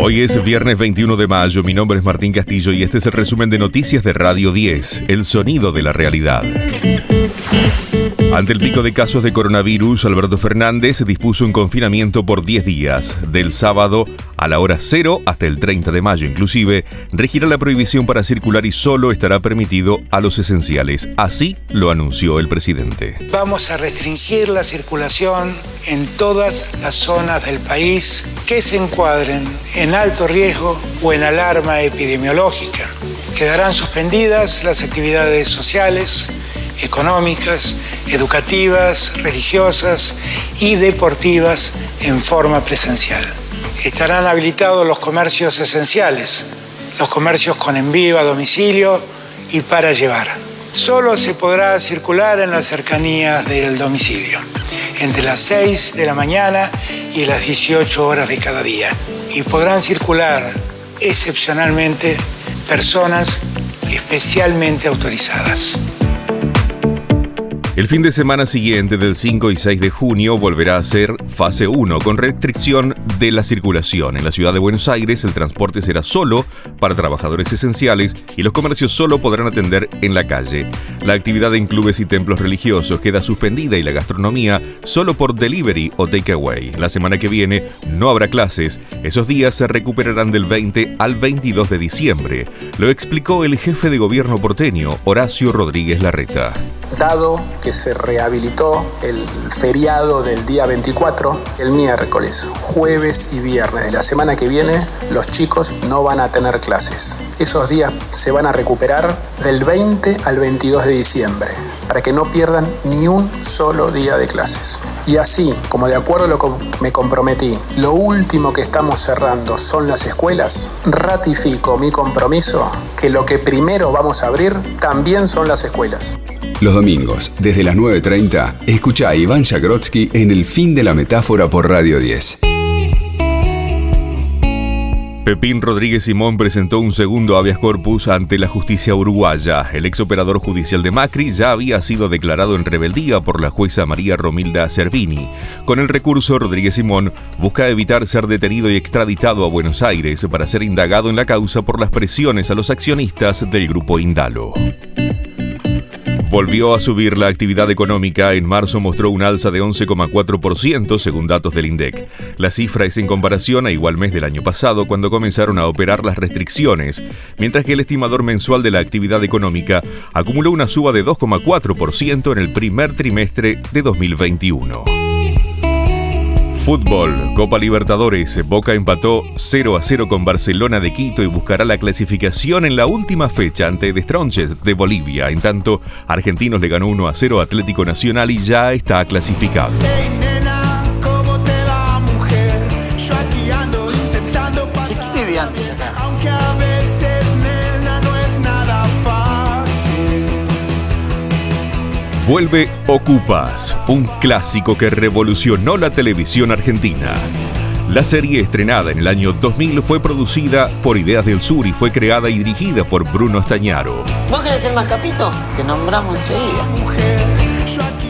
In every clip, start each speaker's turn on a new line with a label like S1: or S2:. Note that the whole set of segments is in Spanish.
S1: Hoy es viernes 21 de mayo, mi nombre es Martín Castillo y este es el resumen de noticias de Radio 10, el sonido de la realidad. Ante el pico de casos de coronavirus, Alberto Fernández dispuso un confinamiento por 10 días, del sábado a la hora cero hasta el 30 de mayo. Inclusive, regirá la prohibición para circular y solo estará permitido a los esenciales. Así lo anunció el presidente.
S2: Vamos a restringir la circulación en todas las zonas del país que se encuadren en alto riesgo o en alarma epidemiológica. Quedarán suspendidas las actividades sociales, económicas, educativas, religiosas y deportivas en forma presencial. Estarán habilitados los comercios esenciales, los comercios con envío a domicilio y para llevar. Solo se podrá circular en las cercanías del domicilio, entre las 6 de la mañana y las 18 horas de cada día. Y podrán circular excepcionalmente personas especialmente autorizadas.
S1: El fin de semana siguiente, del 5 y 6 de junio, volverá a ser fase 1, con restricción de la circulación. En la ciudad de Buenos Aires, el transporte será solo para trabajadores esenciales y los comercios solo podrán atender en la calle. La actividad en clubes y templos religiosos queda suspendida y la gastronomía solo por delivery o takeaway. La semana que viene no habrá clases. Esos días se recuperarán del 20 al 22 de diciembre. Lo explicó el jefe de gobierno porteño, Horacio Rodríguez Larreta.
S3: Que se rehabilitó el feriado del día 24, el miércoles, jueves y viernes de la semana que viene, los chicos no van a tener clases. Esos días se van a recuperar del 20 al 22 de diciembre, para que no pierdan ni un solo día de clases. Y así, como de acuerdo a lo que me comprometí, lo último que estamos cerrando son las escuelas, ratifico mi compromiso que lo que primero vamos a abrir también son las escuelas.
S4: Los domingos, desde las 9.30, escucha a Iván Jagrotsky en El fin de la metáfora por Radio 10.
S1: Pepín Rodríguez Simón presentó un segundo habeas corpus ante la justicia uruguaya. El ex operador judicial de Macri ya había sido declarado en rebeldía por la jueza María Romilda Cervini. Con el recurso, Rodríguez Simón busca evitar ser detenido y extraditado a Buenos Aires para ser indagado en la causa por las presiones a los accionistas del grupo Indalo. Volvió a subir la actividad económica. En marzo mostró un alza de 11,4% según datos del INDEC. La cifra es en comparación a igual mes del año pasado cuando comenzaron a operar las restricciones, mientras que el estimador mensual de la actividad económica acumuló una suba de 2,4% en el primer trimestre de 2021. Fútbol, Copa Libertadores, Boca empató 0 a 0 con Barcelona de Quito y buscará la clasificación en la última fecha ante The Strongest de Bolivia. En tanto, Argentinos le ganó 1 a 0 Atlético Nacional y ya está clasificado. Vuelve Ocupas, un clásico que revolucionó la televisión argentina. La serie estrenada en el año 2000 fue producida por Ideas del Sur y fue creada y dirigida por Bruno Estañaro.
S5: ¿Vos querés ser más capito? Que nombramos enseguida.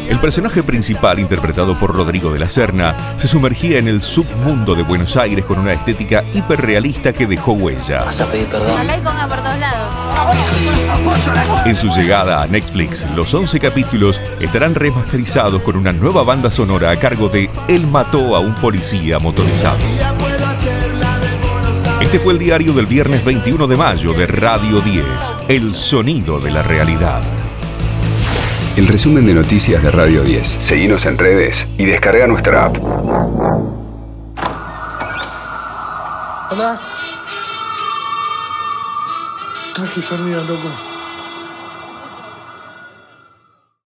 S1: El personaje principal, interpretado por Rodrigo de la Serna, se sumergía en el submundo de Buenos Aires con una estética hiperrealista que dejó huella.
S5: Vas a pedir perdón.
S1: En su llegada a Netflix, los 11 capítulos estarán remasterizados con una nueva banda sonora a cargo de Él mató a un policía motorizado. Este fue el diario del viernes 21 de mayo de Radio 10, El sonido de la realidad.
S4: El resumen de noticias de Radio 10. Seguimos en redes y descarga nuestra app.
S6: Hola. Tack så mycket.